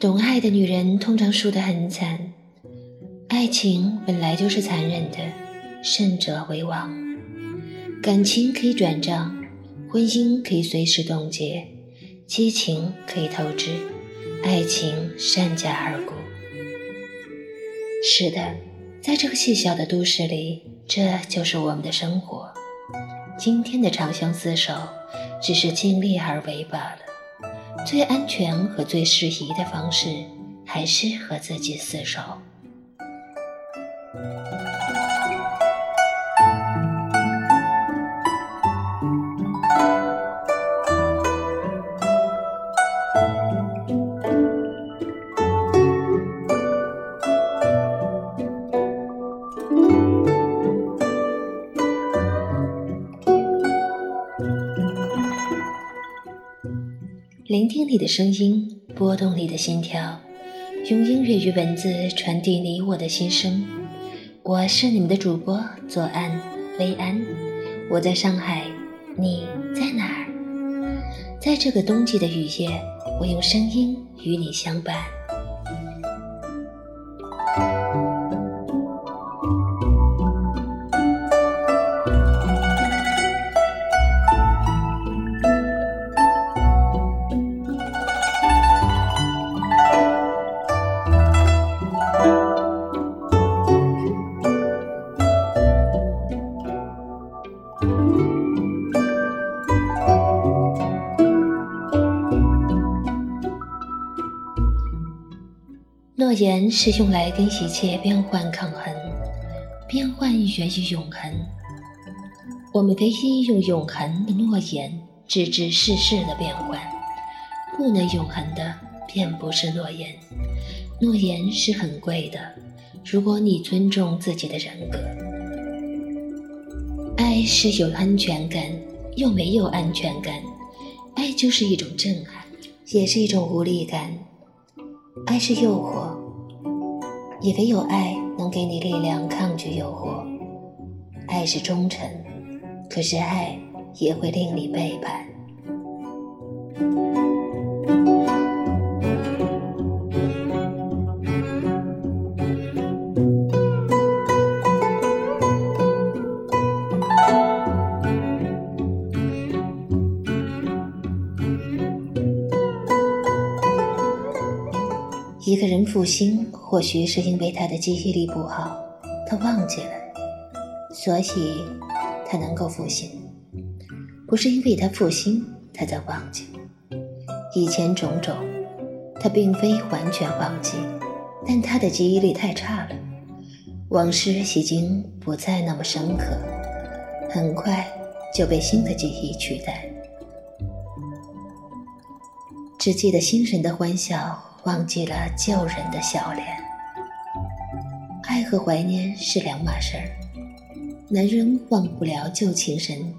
懂爱的女人通常输得很惨。爱情本来就是残忍的，胜者为王。感情可以转账，婚姻可以随时冻结，激情可以透支，爱情善价而沽。是的，在这个细小的都市里，这就是我们的生活。今天的长相厮守，只是尽力而为罢了。最安全和最适宜的方式，还是和自己厮守。聆听你的声音，拨动你的心跳，用音乐与文字传递你我的心声。我是你们的主播左岸薇安，我在上海，你在哪儿？在这个冬季的雨夜，我用声音与你相伴。诺言是用来跟一切变幻抗衡，变幻源于永恒。我们唯一用永恒的诺言制止世事的变幻，不能永恒的便不是诺言。诺言是很贵的，如果你尊重自己的人格。爱是有安全感又没有安全感，爱就是一种震撼，也是一种无力感。爱是诱惑，也唯有爱能给你力量抗拒诱惑。爱是忠诚，可是爱也会令你背叛。一个人负心，或许是因为他的记忆力不好，他忘记了，所以他能够复心。不是因为他复心，他在忘记以前种种，他并非完全忘记，但他的记忆力太差了，往事已经不再那么深刻，很快就被新的记忆取代，只记得新人的欢笑。忘记了旧人的笑脸，和怀念是两码事儿。男人忘不了旧情人，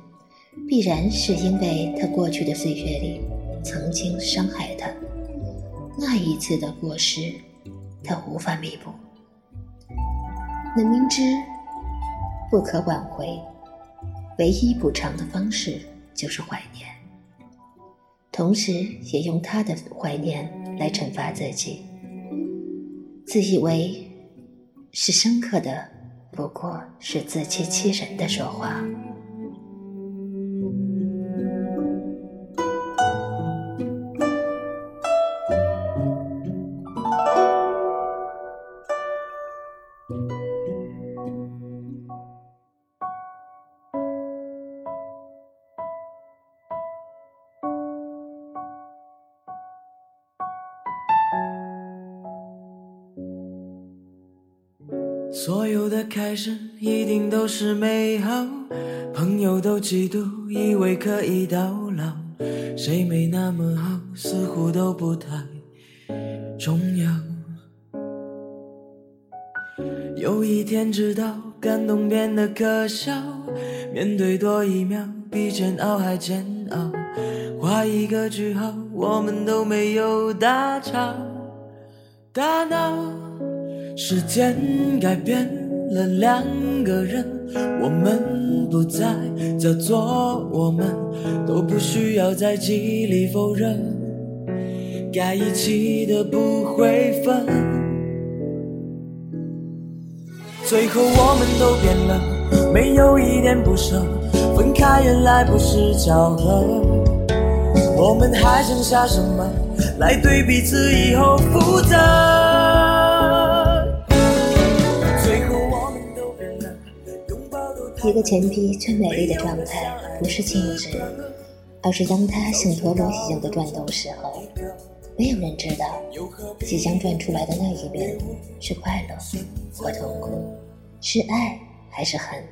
必然是因为他过去的岁月里曾经伤害他，那一次的过失，他无法弥补。那明知不可挽回，唯一补偿的方式就是怀念。同时，也用他的怀念来惩罚自己，自以为是深刻的，不过是自欺欺人的说话。所有的开始一定都是美好，朋友都嫉妒，以为可以到老。谁没那么好，似乎都不太重要。有一天知道，感动变得可笑，面对多一秒，比煎熬还煎熬。画一个句号，我们都没有大吵大闹。时间改变了两个人，我们不再叫做我们，都不需要在记忆里否认。该一起的不会分，最后我们都变了，没有一点不舍。分开原来不是巧合，我们还剩下什么来对彼此以后负责？一个前臂最美丽的状态，不是静止，而是当它像陀螺一样的转动时候。没有人知道，即将转出来的那一面是快乐或痛苦，是爱还是恨？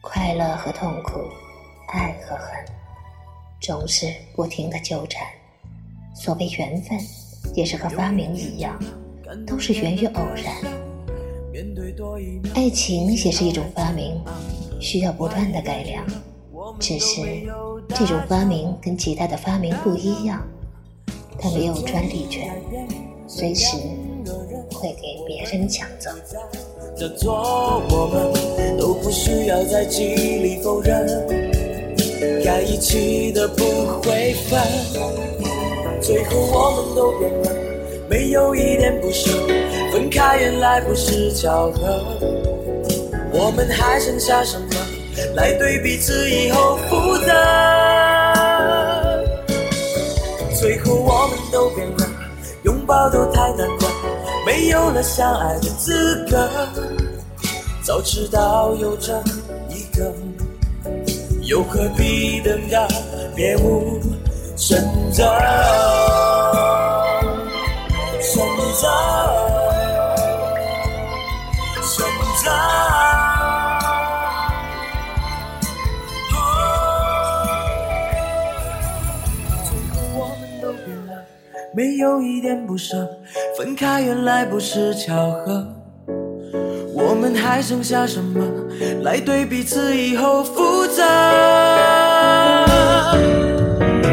快乐和痛苦，爱和恨，总是不停的纠缠。所谓缘分，也是和发明一样，都是源于偶然。爱情也是一种发明，需要不断的改良。只是这种发明跟其他的发明不一样。它没有专利权，随时会给别人抢走。我们都不需要在极力否认，该一起的不会分。最后我们都变了，没有一点不舍。分开原来不是巧合，我们还剩下什么来对彼此以后负责？最后我们都变了，拥抱都太难了，没有了相爱的资格。早知道有这一个，又何必等到别无选择？有一点不舍，分开原来不是巧合。我们还剩下什么来对彼此以后负责？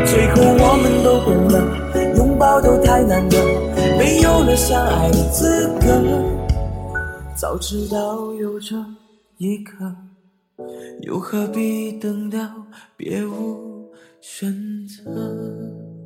最后我们都变了，拥抱都太难得，没有了相爱的资格。早知道有这一刻，又何必等到别无选择？